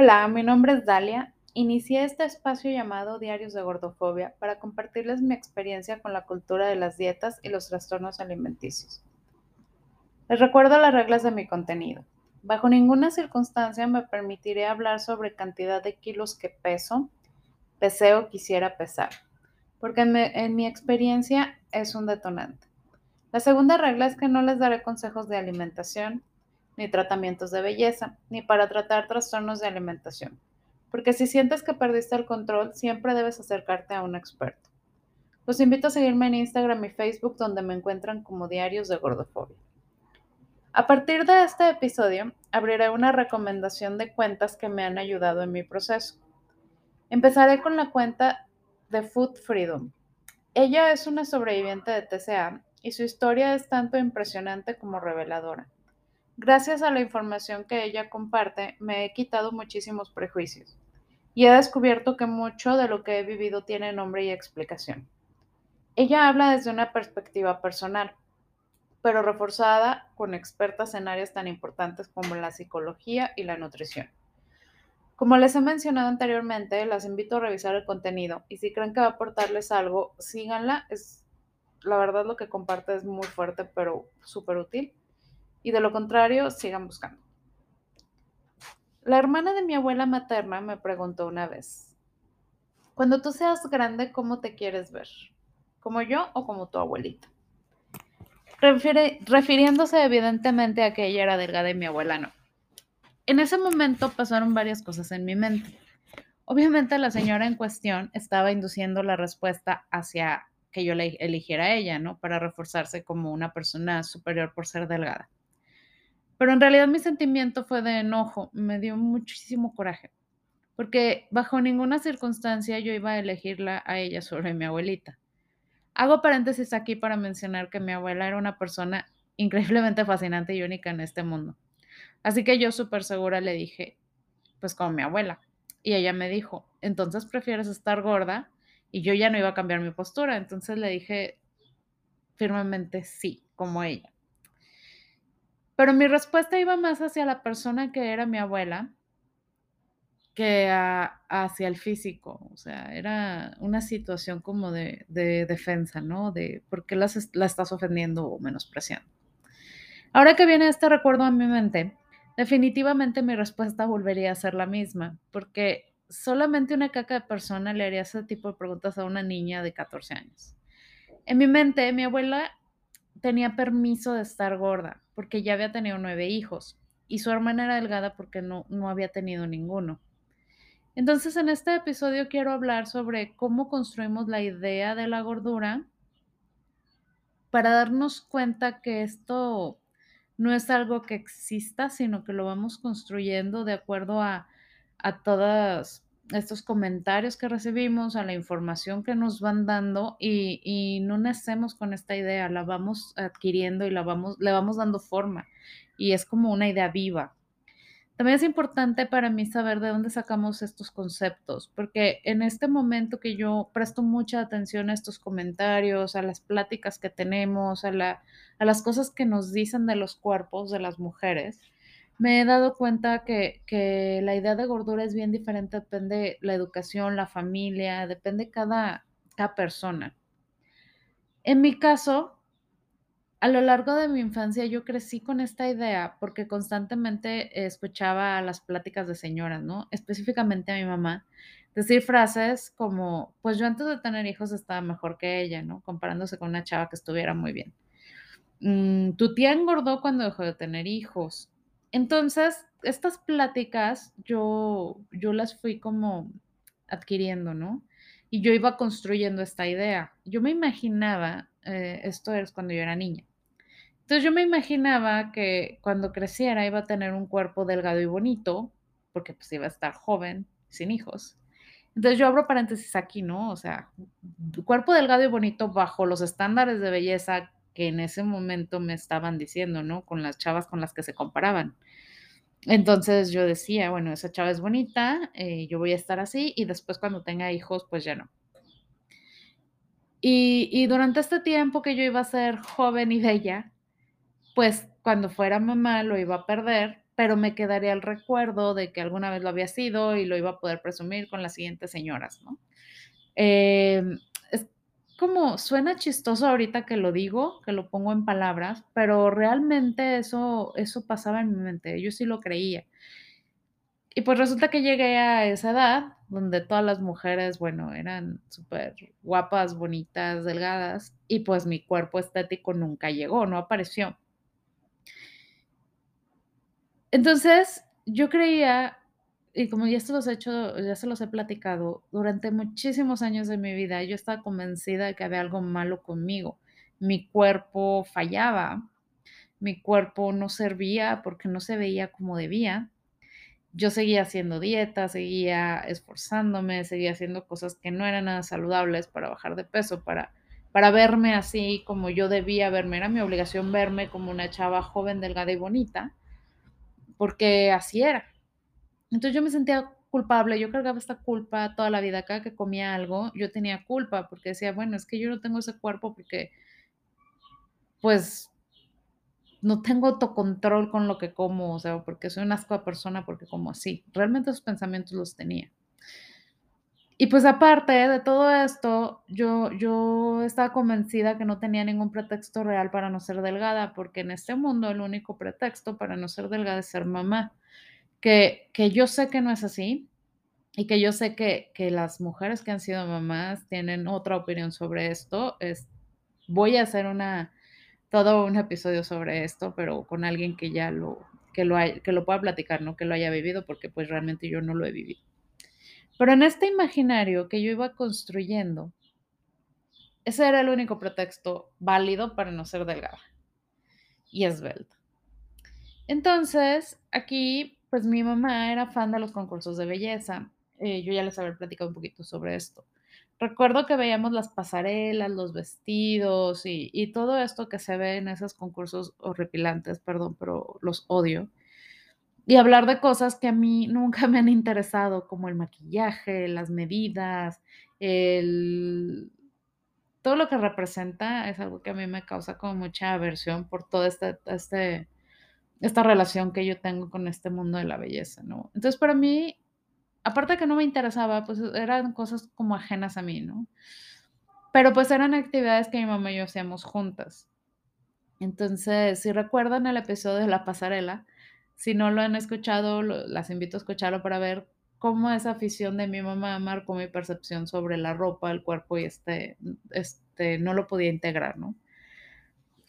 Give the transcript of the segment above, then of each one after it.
Hola, mi nombre es Dalia. Inicié este espacio llamado Diarios de Gordofobia para compartirles mi experiencia con la cultura de las dietas y los trastornos alimenticios. Les recuerdo las reglas de mi contenido. Bajo ninguna circunstancia me permitiré hablar sobre cantidad de kilos que peso, pesé o quisiera pesar, porque en mi experiencia es un detonante. La segunda regla es que no les daré consejos de alimentación, ni tratamientos de belleza, ni para tratar trastornos de alimentación. Porque si sientes que perdiste el control, siempre debes acercarte a un experto. Los invito a seguirme en Instagram y Facebook donde me encuentran como Diarios de Gordofobia. A partir de este episodio, abriré una recomendación de cuentas que me han ayudado en mi proceso. Empezaré con la cuenta de Food Freedom. Ella es una sobreviviente de TCA y su historia es tanto impresionante como reveladora. Gracias a la información que ella comparte, me he quitado muchísimos prejuicios y he descubierto que mucho de lo que he vivido tiene nombre y explicación. Ella habla desde una perspectiva personal, pero reforzada con expertas en áreas tan importantes como la psicología y la nutrición. Como les he mencionado anteriormente, las invito a revisar el contenido y si creen que va a aportarles algo, síganla. Es, la verdad lo que comparte es muy fuerte, pero súper útil y de lo contrario, sigan buscando. La hermana de mi abuela materna me preguntó una vez, cuando tú seas grande, ¿cómo te quieres ver? ¿Como yo o como tu abuelita? refiriéndose evidentemente a que ella era delgada y mi abuela no. En ese momento pasaron varias cosas en mi mente. Obviamente la señora en cuestión estaba induciendo la respuesta hacia que yo le eligiera a ella, ¿no? Para reforzarse como una persona superior por ser delgada. Pero en realidad mi sentimiento fue de enojo, me dio muchísimo coraje, porque bajo ninguna circunstancia yo iba a elegirla a ella sobre mi abuelita. Hago paréntesis aquí para mencionar que mi abuela era una persona increíblemente fascinante y única en este mundo. Así que yo súper segura le dije, pues como mi abuela. Y ella me dijo, entonces prefieres estar gorda y yo ya no iba a cambiar mi postura. Entonces le dije firmemente sí, como ella. Pero mi respuesta iba más hacia la persona que era mi abuela que hacia el físico. O sea, era una situación como de, defensa, ¿no? De por qué la estás ofendiendo o menospreciando. Ahora que viene este recuerdo a mi mente, definitivamente mi respuesta volvería a ser la misma, porque solamente una caca de persona le haría ese tipo de preguntas a una niña de 14 años. En mi mente, mi abuela tenía permiso de estar gorda, porque ya había tenido nueve hijos, y su hermana era delgada porque no, no había tenido ninguno. Entonces, en este episodio quiero hablar sobre cómo construimos la idea de la gordura para darnos cuenta que esto no es algo que exista, sino que lo vamos construyendo de acuerdo a, a todas estos comentarios que recibimos, a la información que nos van dando y, no nacemos con esta idea, la vamos adquiriendo y la vamos, le vamos dando forma y es como una idea viva. También es importante para mí saber de dónde sacamos estos conceptos, porque en este momento que yo presto mucha atención a estos comentarios, a las pláticas que tenemos, a, la, a las cosas que nos dicen de los cuerpos de las mujeres, me he dado cuenta que, la idea de gordura es bien diferente, depende la educación, la familia, depende cada, cada persona. En mi caso, a lo largo de mi infancia yo crecí con esta idea porque constantemente escuchaba las pláticas de señoras, ¿no? Específicamente a mi mamá, decir frases como, pues yo antes de tener hijos estaba mejor que ella, ¿no? Comparándose con una chava que estuviera muy bien. Mm, tu tía engordó cuando dejó de tener hijos. Entonces, estas pláticas yo, yo las fui como adquiriendo, ¿no? Y yo iba construyendo esta idea. Yo me imaginaba, eh, esto es cuando yo era niña. Entonces yo me imaginaba que cuando creciera iba a tener un cuerpo delgado y bonito, porque pues iba a estar joven, sin hijos. Entonces yo abro paréntesis aquí, ¿no? O sea, cuerpo delgado y bonito bajo los estándares de belleza que en ese momento me estaban diciendo, ¿no? Con las chavas con las que se comparaban. Entonces yo decía, bueno, esa chava es bonita, eh, yo voy a estar así y después cuando tenga hijos, pues ya no. Y, durante este tiempo que yo iba a ser joven y bella, pues cuando fuera mamá lo iba a perder pero me quedaría el recuerdo de que alguna vez lo había sido y lo iba a poder presumir con las siguientes señoras, ¿no? Es como suena chistoso ahorita que lo digo, que lo pongo en palabras, pero realmente eso, eso pasaba en mi mente, yo sí lo creía. Y pues resulta que llegué a esa edad donde todas las mujeres, bueno, eran súper guapas, bonitas, delgadas, y pues mi cuerpo estético nunca llegó, no apareció. Entonces, yo creía, y como ya se los he hecho, ya se los he platicado, durante muchísimos años de mi vida yo estaba convencida de que había algo malo conmigo. Mi cuerpo fallaba, mi cuerpo no servía porque no se veía como debía. Yo seguía haciendo dieta, seguía esforzándome, seguía haciendo cosas que no eran nada saludables para bajar de peso, para, para verme así como yo debía verme. Era mi obligación verme como una chava joven, delgada y bonita porque así era. Entonces yo me sentía culpable, yo cargaba esta culpa toda la vida, cada que comía algo, yo tenía culpa porque decía, bueno, es que yo no tengo ese cuerpo porque, pues, no tengo autocontrol con lo que como, o sea, porque soy una asco persona, porque como así. Realmente esos pensamientos los tenía. Y pues aparte de todo esto, yo, yo estaba convencida que no tenía ningún pretexto real para no ser delgada, porque en este mundo el único pretexto para no ser delgada es ser mamá. Que, que yo sé que no es así y que yo sé que, que las mujeres que han sido mamás tienen otra opinión sobre esto. Es, voy a hacer una, todo un episodio sobre esto, pero con alguien que ya lo, que lo, que lo pueda platicar, no que lo haya vivido, porque pues realmente yo no lo he vivido. Pero en este imaginario que yo iba construyendo, ese era el único pretexto válido para no ser delgada y esbelta. Entonces, aquí, pues mi mamá era fan de los concursos de belleza. Eh, yo ya les había platicado un poquito sobre esto. Recuerdo que veíamos las pasarelas, los vestidos y, todo esto que se ve en esos concursos horripilantes, perdón, pero los odio y hablar de cosas que a mí nunca me han interesado, como el maquillaje, las medidas, el... todo lo que representa es algo que a mí me causa como mucha aversión por toda esta, este, esta relación que yo tengo con este mundo de la belleza, ¿no? Entonces, para mí, aparte de que no me interesaba, pues eran cosas como ajenas a mí, ¿no? Pero pues eran actividades que mi mamá y yo hacíamos juntas. Entonces, si recuerdan el episodio de la pasarela, si no lo han escuchado, las invito a escucharlo para ver cómo esa afición de mi mamá marcó mi percepción sobre la ropa, el cuerpo y este, este, no lo podía integrar, ¿no?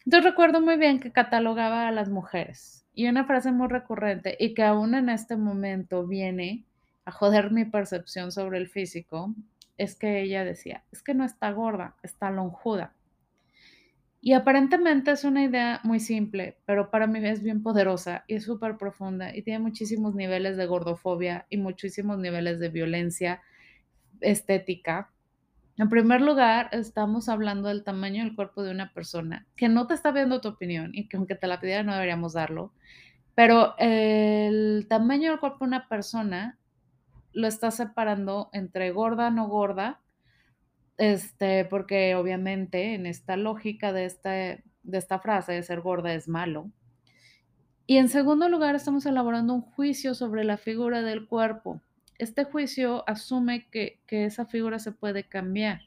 Entonces recuerdo muy bien que catalogaba a las mujeres y una frase muy recurrente y que aún en este momento viene a joder mi percepción sobre el físico, es que ella decía, es que no está gorda, está lonjuda. Y aparentemente es una idea muy simple, pero para mí es bien poderosa y es súper profunda y tiene muchísimos niveles de gordofobia y muchísimos niveles de violencia estética. En primer lugar, estamos hablando del tamaño del cuerpo de una persona que no te está viendo tu opinión y que aunque te la pidiera no deberíamos darlo, pero el tamaño del cuerpo de una persona lo está separando entre gorda, no gorda, este, porque obviamente en esta lógica de esta, de esta frase de ser gorda es malo. Y en segundo lugar, estamos elaborando un juicio sobre la figura del cuerpo. Este juicio asume que, que esa figura se puede cambiar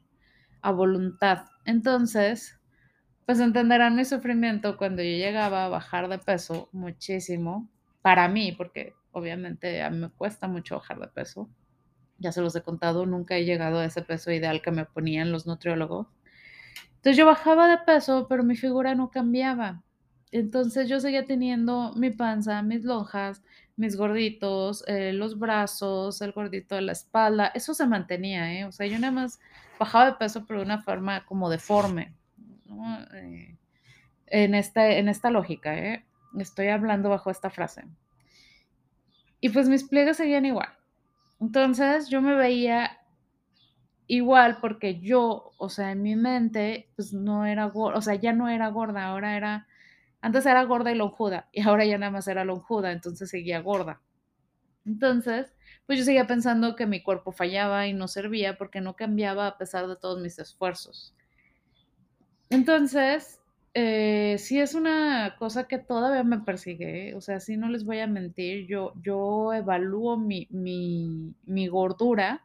a voluntad. Entonces, pues entenderán mi sufrimiento cuando yo llegaba a bajar de peso muchísimo, para mí, porque obviamente a mí me cuesta mucho bajar de peso ya se los he contado, nunca he llegado a ese peso ideal que me ponían los nutriólogos. Entonces yo bajaba de peso, pero mi figura no cambiaba. Entonces yo seguía teniendo mi panza, mis lonjas, mis gorditos, eh, los brazos, el gordito de la espalda, eso se mantenía, ¿eh? O sea, yo nada más bajaba de peso, pero de una forma como deforme. Eh, en, este, en esta lógica, ¿eh? Estoy hablando bajo esta frase. Y pues mis pliegues seguían igual. Entonces yo me veía igual porque yo, o sea, en mi mente, pues no era gorda, o sea, ya no era gorda, ahora era, antes era gorda y lonjuda, y ahora ya nada más era lonjuda, entonces seguía gorda. Entonces, pues yo seguía pensando que mi cuerpo fallaba y no servía porque no cambiaba a pesar de todos mis esfuerzos. Entonces, eh, sí es una cosa que todavía me persigue, o sea, sí no les voy a mentir, yo, yo evalúo mi, mi, mi gordura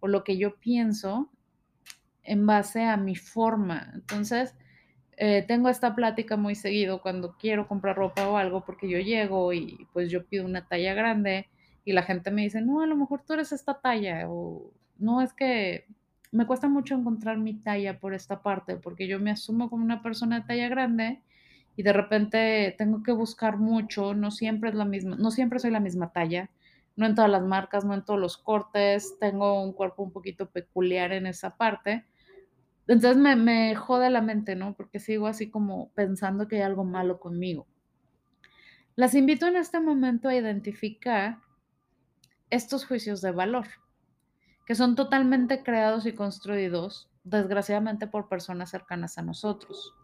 o lo que yo pienso en base a mi forma. Entonces, eh, tengo esta plática muy seguido cuando quiero comprar ropa o algo, porque yo llego y pues yo pido una talla grande y la gente me dice, no, a lo mejor tú eres esta talla, o no, es que me cuesta mucho encontrar mi talla por esta parte, porque yo me asumo como una persona de talla grande y de repente tengo que buscar mucho, no siempre es la misma, no siempre soy la misma talla, no en todas las marcas, no en todos los cortes, tengo un cuerpo un poquito peculiar en esa parte. Entonces me, me jode la mente, ¿no? Porque sigo así como pensando que hay algo malo conmigo. Las invito en este momento a identificar estos juicios de valor, que son totalmente creados y construidos, desgraciadamente, por personas cercanas a nosotros.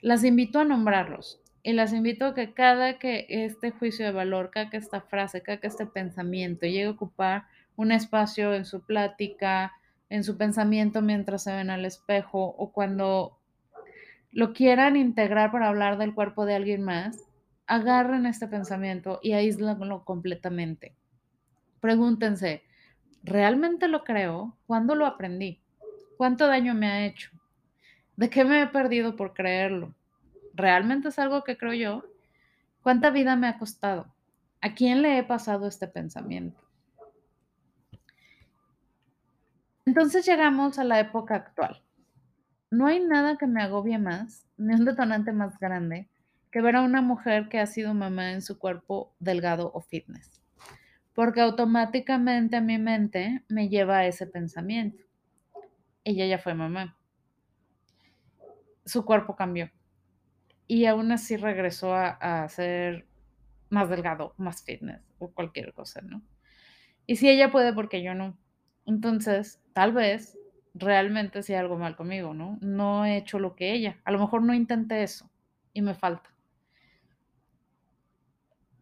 Las invito a nombrarlos y las invito a que cada que este juicio de valor, cada que esta frase, cada que este pensamiento llegue a ocupar un espacio en su plática, en su pensamiento mientras se ven al espejo o cuando lo quieran integrar para hablar del cuerpo de alguien más, agarren este pensamiento y aíslanlo completamente. Pregúntense, ¿realmente lo creo? ¿Cuándo lo aprendí? ¿Cuánto daño me ha hecho? ¿De qué me he perdido por creerlo? ¿Realmente es algo que creo yo? ¿Cuánta vida me ha costado? ¿A quién le he pasado este pensamiento? Entonces llegamos a la época actual. No hay nada que me agobie más, ni un detonante más grande, que ver a una mujer que ha sido mamá en su cuerpo delgado o fitness. Porque automáticamente mi mente me lleva a ese pensamiento. Ella ya fue mamá. Su cuerpo cambió. Y aún así regresó a, a ser más delgado, más fitness o cualquier cosa, ¿no? Y si ella puede, porque yo no. Entonces, tal vez realmente sea algo mal conmigo, ¿no? No he hecho lo que ella. A lo mejor no intenté eso y me falta.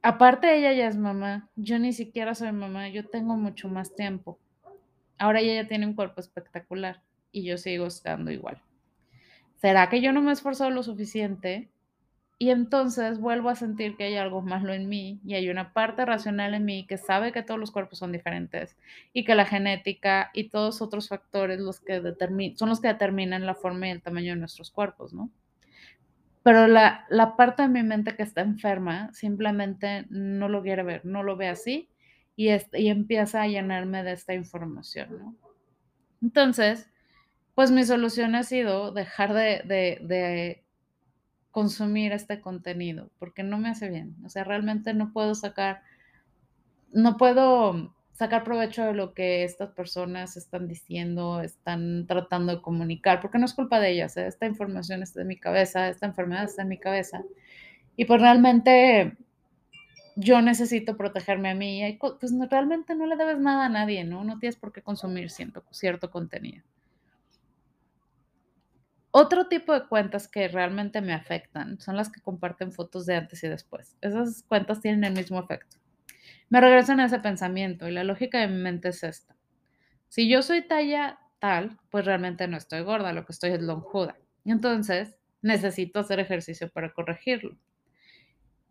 Aparte, ella ya es mamá. Yo ni siquiera soy mamá. Yo tengo mucho más tiempo. Ahora ella ya tiene un cuerpo espectacular y yo sigo estando igual. ¿Será que yo no me he esforzado lo suficiente? Y entonces vuelvo a sentir que hay algo malo en mí y hay una parte racional en mí que sabe que todos los cuerpos son diferentes y que la genética y todos otros factores los que son los que determinan la forma y el tamaño de nuestros cuerpos, ¿no? Pero la, la parte de mi mente que está enferma simplemente no lo quiere ver, no lo ve así y, y empieza a llenarme de esta información, ¿no? Entonces, pues mi solución ha sido dejar de, de, de consumir este contenido, porque no me hace bien. O sea, realmente no puedo sacar, no puedo sacar provecho de lo que estas personas están diciendo, están tratando de comunicar, porque no es culpa de ellas, ¿eh? esta información está en mi cabeza, esta enfermedad está en mi cabeza. Y pues realmente yo necesito protegerme a mí, y pues realmente no le debes nada a nadie, ¿no? No tienes por qué consumir cierto, cierto contenido. Otro tipo de cuentas que realmente me afectan son las que comparten fotos de antes y después. Esas cuentas tienen el mismo efecto. Me regresan a ese pensamiento y la lógica de mi mente es esta. Si yo soy talla tal, pues realmente no estoy gorda, lo que estoy es lonjuda. Entonces, necesito hacer ejercicio para corregirlo.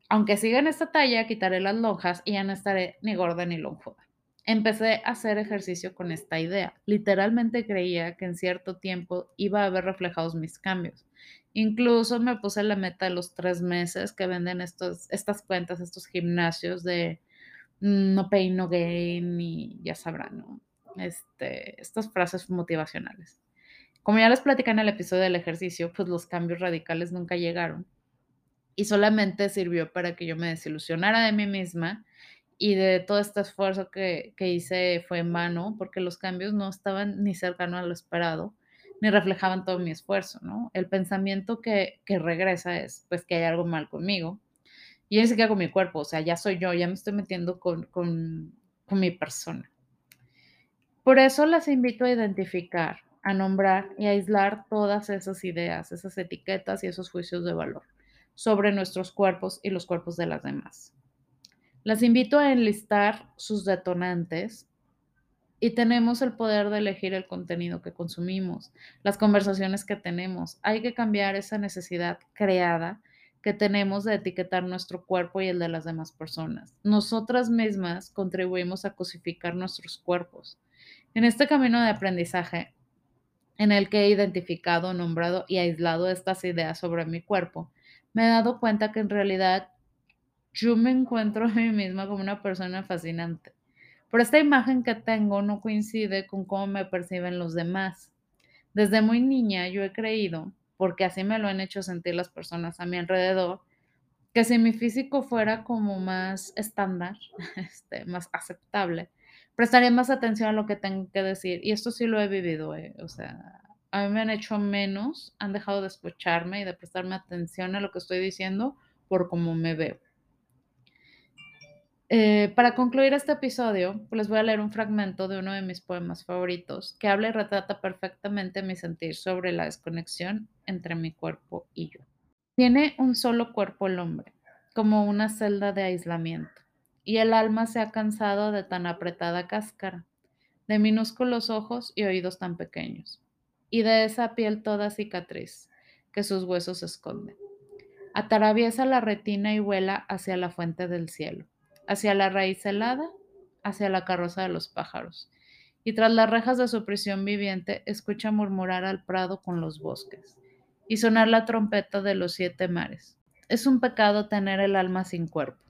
Aunque siga en esta talla, quitaré las lonjas y ya no estaré ni gorda ni lonjuda empecé a hacer ejercicio con esta idea. Literalmente creía que en cierto tiempo iba a ver reflejados mis cambios. Incluso me puse la meta de los tres meses que venden estos, estas cuentas, estos gimnasios de mm, no pain, no gain y ya sabrán, ¿no? Este, estas frases motivacionales. Como ya les platicé en el episodio del ejercicio, pues los cambios radicales nunca llegaron y solamente sirvió para que yo me desilusionara de mí misma y de todo este esfuerzo que, hice fue en vano, porque los cambios no estaban ni cercanos a lo esperado, ni reflejaban todo mi esfuerzo, ¿no? El pensamiento que, regresa es, pues, que hay algo mal conmigo, y ni siquiera con mi cuerpo, o sea, ya soy yo, ya me estoy metiendo con, con mi persona. Por eso las invito a identificar, a nombrar y a aislar todas esas ideas, esas etiquetas y esos juicios de valor sobre nuestros cuerpos y los cuerpos de las demás. Las invito a enlistar sus detonantes Y tenemos el poder de elegir el contenido que consumimos, las conversaciones que tenemos. Hay que cambiar esa necesidad creada que tenemos de etiquetar nuestro cuerpo y el de las demás personas. Nosotras mismas contribuimos a cosificar nuestros cuerpos. En este camino de aprendizaje, en el que he identificado, nombrado y aislado estas ideas sobre mi cuerpo, me he dado cuenta que en realidad yo me encuentro a mí misma como una persona fascinante. Pero esta imagen que tengo no coincide con cómo me perciben los demás. Desde muy niña yo he creído, porque así me lo han hecho sentir las personas a mi alrededor, que si mi físico fuera como más estándar, este, más aceptable, prestaría más atención a lo que tengo que decir. Y esto sí lo he vivido, eh, o sea, a mí me han hecho menos, han dejado de escucharme y de prestarme atención a lo que estoy diciendo por cómo me veo. Eh, para concluir este episodio, pues les voy a leer un fragmento de uno de mis poemas favoritos que habla y retrata perfectamente mi sentir sobre la desconexión entre mi cuerpo y yo. Tiene un solo cuerpo el hombre, como una celda de aislamiento, y el alma se ha cansado de tan apretada cáscara, de minúsculos ojos y oídos tan pequeños, y de esa piel toda cicatriz que sus huesos esconden. Atraviesa la retina y vuela hacia la fuente del cielo hacia la raíz helada, hacia la carroza de los pájaros. Y tras las rejas de su prisión viviente, escucha murmurar al prado con los bosques y sonar la trompeta de los siete mares. Es un pecado tener el alma sin cuerpo.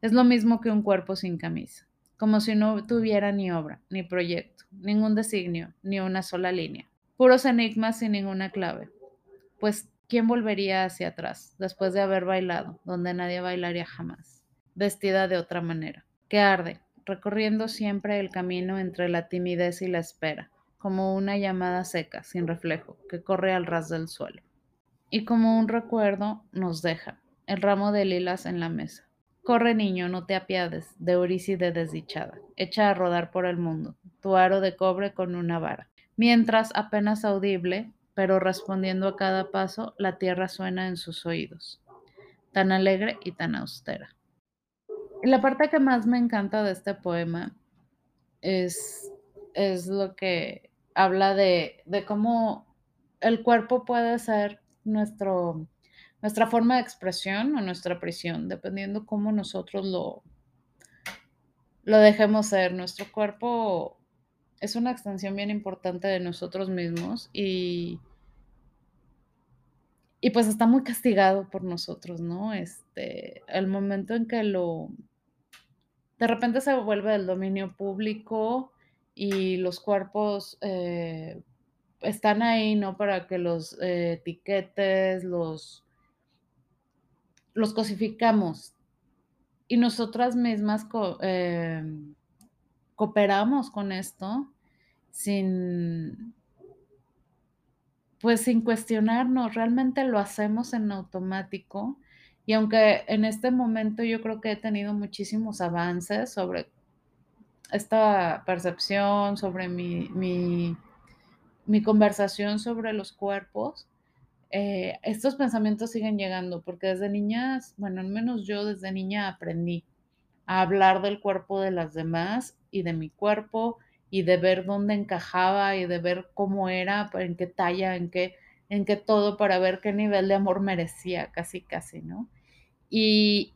Es lo mismo que un cuerpo sin camisa, como si no tuviera ni obra, ni proyecto, ningún designio, ni una sola línea. Puros enigmas sin ninguna clave. Pues, ¿quién volvería hacia atrás después de haber bailado, donde nadie bailaría jamás? Vestida de otra manera, que arde, recorriendo siempre el camino entre la timidez y la espera, como una llamada seca, sin reflejo, que corre al ras del suelo. Y como un recuerdo nos deja el ramo de lilas en la mesa. Corre niño, no te apiades, de de desdichada, echa a rodar por el mundo, tu aro de cobre con una vara. Mientras, apenas audible, pero respondiendo a cada paso, la tierra suena en sus oídos, tan alegre y tan austera. La parte que más me encanta de este poema es, es lo que habla de, de, cómo el cuerpo puede ser nuestro, nuestra forma de expresión o nuestra prisión, dependiendo cómo nosotros lo, lo dejemos ser. Nuestro cuerpo es una extensión bien importante de nosotros mismos y, y pues está muy castigado por nosotros, ¿no? Este, el momento en que lo de repente se vuelve el dominio público y los cuerpos eh, están ahí, ¿no? Para que los eh, etiquetes, los, los cosificamos. Y nosotras mismas em, cooperamos con esto sin, pues sin cuestionarnos, realmente lo hacemos en automático y aunque en este momento yo creo que he tenido muchísimos avances sobre esta percepción, sobre mi, mi, conversación sobre los cuerpos, eh, estos pensamientos siguen llegando, porque desde niñas, bueno, al menos yo desde niña aprendí a hablar del cuerpo de las demás y de mi cuerpo y de ver dónde encajaba y de ver cómo era, en qué talla, en qué, en qué todo, para ver qué nivel de amor merecía, casi, casi, ¿no? Y,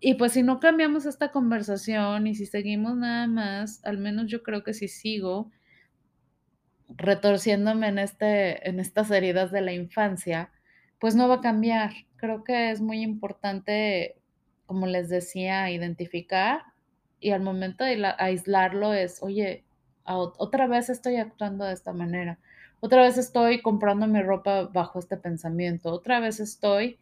y pues si no cambiamos esta conversación y si seguimos nada más, al menos yo creo que si sigo retorciéndome en, este, en estas heridas de la infancia, pues no va a cambiar. Creo que es muy importante, como les decía, identificar y al momento de aislarlo es, oye, otra vez estoy actuando de esta manera, otra vez estoy comprando mi ropa bajo este pensamiento, otra vez estoy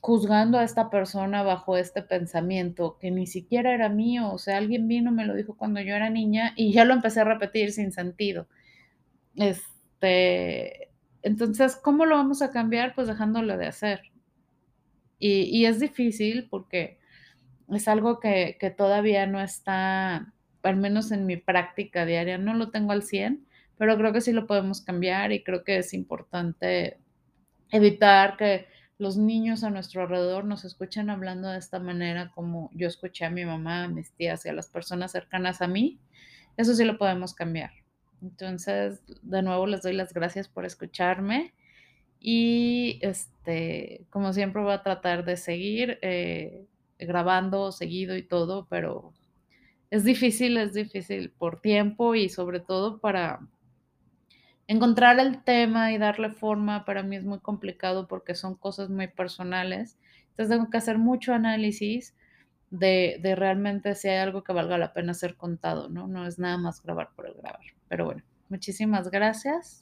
juzgando a esta persona bajo este pensamiento que ni siquiera era mío, o sea, alguien vino, me lo dijo cuando yo era niña y ya lo empecé a repetir sin sentido. Este, entonces, ¿cómo lo vamos a cambiar? Pues dejándolo de hacer. Y, es difícil porque es algo que, que, todavía no está, al menos en mi práctica diaria, no lo tengo al 100, pero creo que sí lo podemos cambiar y creo que es importante evitar que los niños a nuestro alrededor nos escuchan hablando de esta manera como yo escuché a mi mamá, a mis tías y a las personas cercanas a mí. eso sí lo podemos cambiar. Entonces, de nuevo les doy las gracias por escucharme y este, como siempre voy a tratar de seguir eh, grabando seguido y todo, pero es difícil, es difícil por tiempo y sobre todo para encontrar el tema y darle forma para mí es muy complicado porque son cosas muy personales. Entonces tengo que hacer mucho análisis de, de, realmente si hay algo que valga la pena ser contado, ¿no? No es nada más grabar por el grabar. Pero bueno, muchísimas gracias